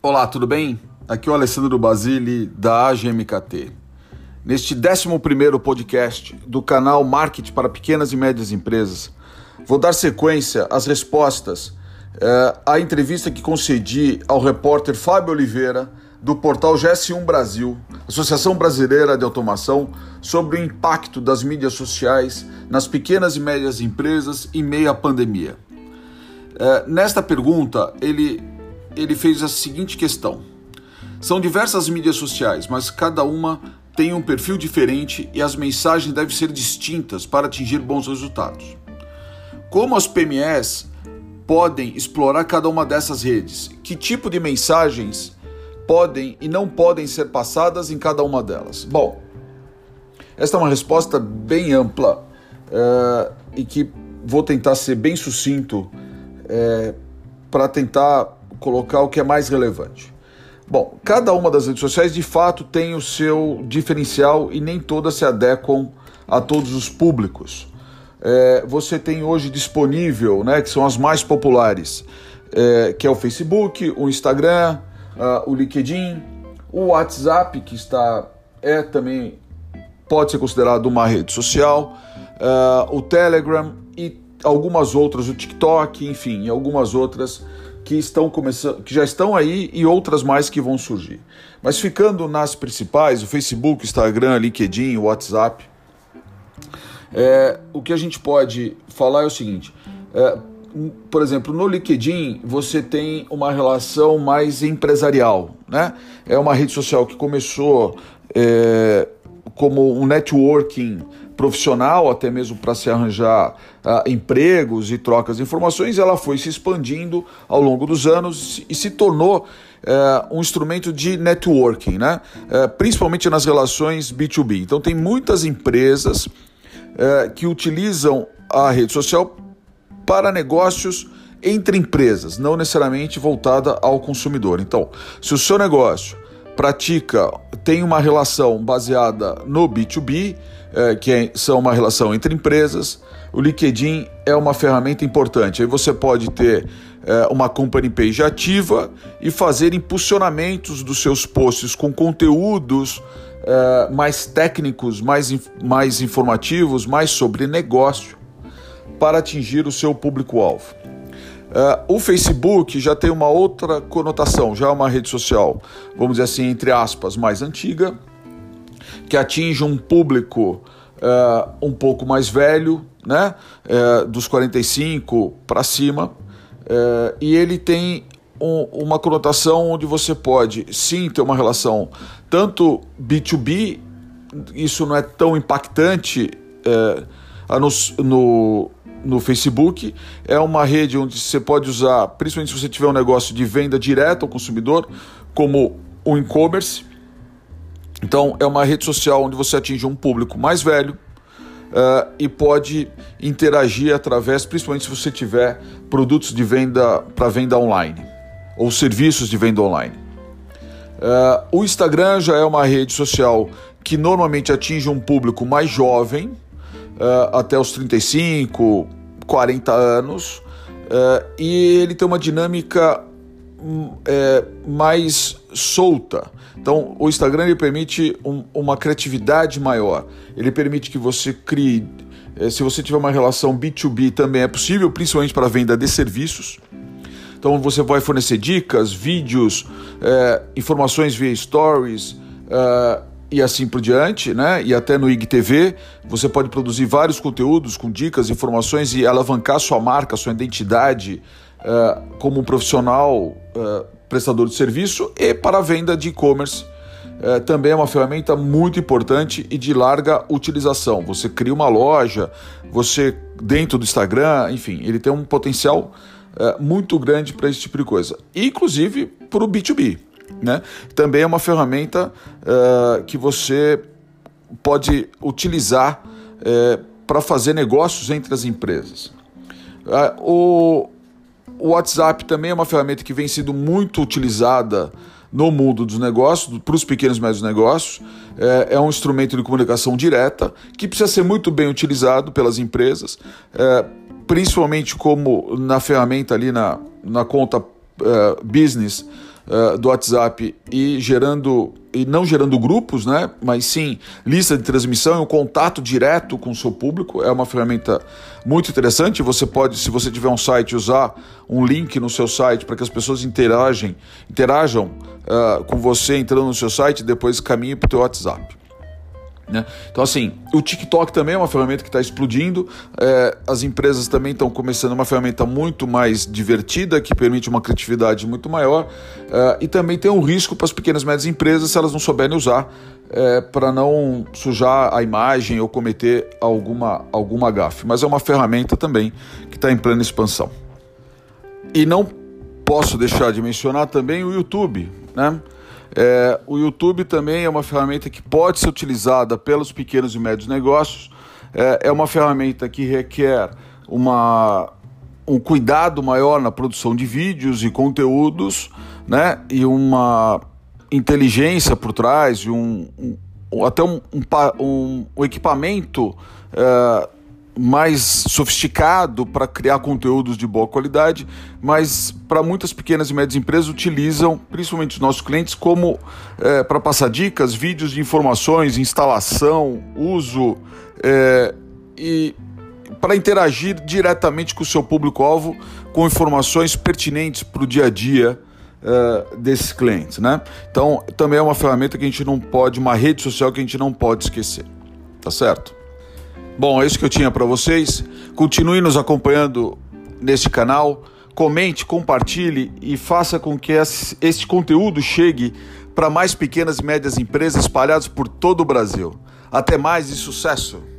Olá, tudo bem? Aqui é o Alessandro Basile da AGMKT. Neste 11 podcast do canal Marketing para Pequenas e Médias Empresas, vou dar sequência às respostas eh, à entrevista que concedi ao repórter Fábio Oliveira do portal GS1 Brasil, Associação Brasileira de Automação, sobre o impacto das mídias sociais nas pequenas e médias empresas em meio à pandemia. Eh, nesta pergunta, ele ele fez a seguinte questão: São diversas mídias sociais, mas cada uma tem um perfil diferente e as mensagens devem ser distintas para atingir bons resultados. Como as PMEs podem explorar cada uma dessas redes? Que tipo de mensagens podem e não podem ser passadas em cada uma delas? Bom, esta é uma resposta bem ampla uh, e que vou tentar ser bem sucinto uh, eh, para tentar colocar o que é mais relevante. Bom, cada uma das redes sociais de fato tem o seu diferencial e nem todas se adequam a todos os públicos. É, você tem hoje disponível, né, que são as mais populares, é, que é o Facebook, o Instagram, uh, o LinkedIn, o WhatsApp, que está é também pode ser considerado uma rede social, uh, o Telegram algumas outras, o TikTok, enfim, algumas outras que estão começando, que já estão aí e outras mais que vão surgir. Mas ficando nas principais, o Facebook, Instagram, LinkedIn, WhatsApp, é, o que a gente pode falar é o seguinte: é, por exemplo, no LinkedIn você tem uma relação mais empresarial, né? É uma rede social que começou é, como um networking profissional, até mesmo para se arranjar uh, empregos e trocas de informações, ela foi se expandindo ao longo dos anos e se tornou uh, um instrumento de networking, né? Uh, principalmente nas relações B2B. Então, tem muitas empresas eh, que utilizam a rede social para negócios entre empresas, não necessariamente voltada ao consumidor. Então, se o seu negócio pratica, tem uma relação baseada no B2B, é, que é, são uma relação entre empresas. O LinkedIn é uma ferramenta importante. Aí você pode ter é, uma company page ativa e fazer impulsionamentos dos seus posts com conteúdos é, mais técnicos, mais, mais informativos, mais sobre negócio para atingir o seu público-alvo. Uh, o Facebook já tem uma outra conotação, já é uma rede social, vamos dizer assim, entre aspas, mais antiga, que atinge um público uh, um pouco mais velho, né, uh, dos 45 para cima, e ele tem um, uma conotação onde você pode sim ter uma relação tanto B2B, isso não é tão impactante no, no, no Facebook, é uma rede onde você pode usar, principalmente se você tiver um negócio de venda direta ao consumidor, como o e-commerce, então, é uma rede social onde você atinge um público mais velho uh, e pode interagir através, principalmente se você tiver produtos de venda para venda online ou serviços de venda online. Uh, o Instagram já é uma rede social que normalmente atinge um público mais jovem, uh, até os 35, 40 anos, e ele tem uma dinâmica hum, é, mais solta. Então, o Instagram ele permite um, uma criatividade maior. Ele permite que você crie. Eh, se você tiver uma relação B2B, também é possível, principalmente para venda de serviços. Então, você vai fornecer dicas, vídeos, é, informações via stories é, e assim por diante, né? E até no IGTV, você pode produzir vários conteúdos com dicas, informações e alavancar sua marca, sua identidade é, como um profissional prestador de serviço e para a venda de e-commerce. É, também é uma ferramenta muito importante e de larga utilização. Você cria uma loja, você dentro do Instagram, enfim, ele tem um potencial muito grande para esse tipo de coisa, inclusive para o B2B. Né? Também é uma ferramenta é, que você pode utilizar é, para fazer negócios entre as empresas. É, o, WhatsApp também é uma ferramenta que vem sendo muito utilizada no mundo dos negócios, para os pequenos e médios negócios. É, é, um instrumento de comunicação direta que precisa ser muito bem utilizado pelas empresas, principalmente como na ferramenta ali na, na conta business uh, do WhatsApp e gerando e não gerando grupos, né? Mas sim lista de transmissão e um contato direto com o seu público. É uma ferramenta muito interessante. Você pode, se você tiver um site, usar um link no seu site para que as pessoas interagem, interajam uh, com você entrando no seu site e depois caminhem para o seu WhatsApp. Né? Então, assim, o TikTok também é uma ferramenta que está explodindo. É, as empresas também estão começando uma ferramenta muito mais divertida, que permite uma criatividade muito maior. É, e também tem um risco para as pequenas e médias empresas se elas não souberem usar, é, para não sujar a imagem ou cometer alguma, alguma gafe. Mas é uma ferramenta também que está em plena expansão. E não posso deixar de mencionar também o YouTube, né? É, o YouTube também é uma ferramenta que pode ser utilizada pelos pequenos e médios negócios. É, é uma ferramenta que requer uma, um cuidado maior na produção de vídeos e conteúdos, né? E uma inteligência por trás, e um, um até um, um, um equipamento é, mais sofisticado para criar conteúdos de boa qualidade, mas para muitas pequenas e médias empresas utilizam, principalmente os nossos clientes, como é, para passar dicas, vídeos de informações, instalação, uso é, e para interagir diretamente com o seu público-alvo com informações pertinentes para o dia a dia uh, desses clientes, né? Então, também é uma ferramenta que a gente não pode, uma rede social que a gente não pode esquecer, tá certo? Bom, é isso que eu tinha para vocês. Continue nos acompanhando neste canal. Comente, compartilhe e faça com que este conteúdo chegue para mais pequenas e médias empresas espalhadas por todo o Brasil. Até mais e sucesso!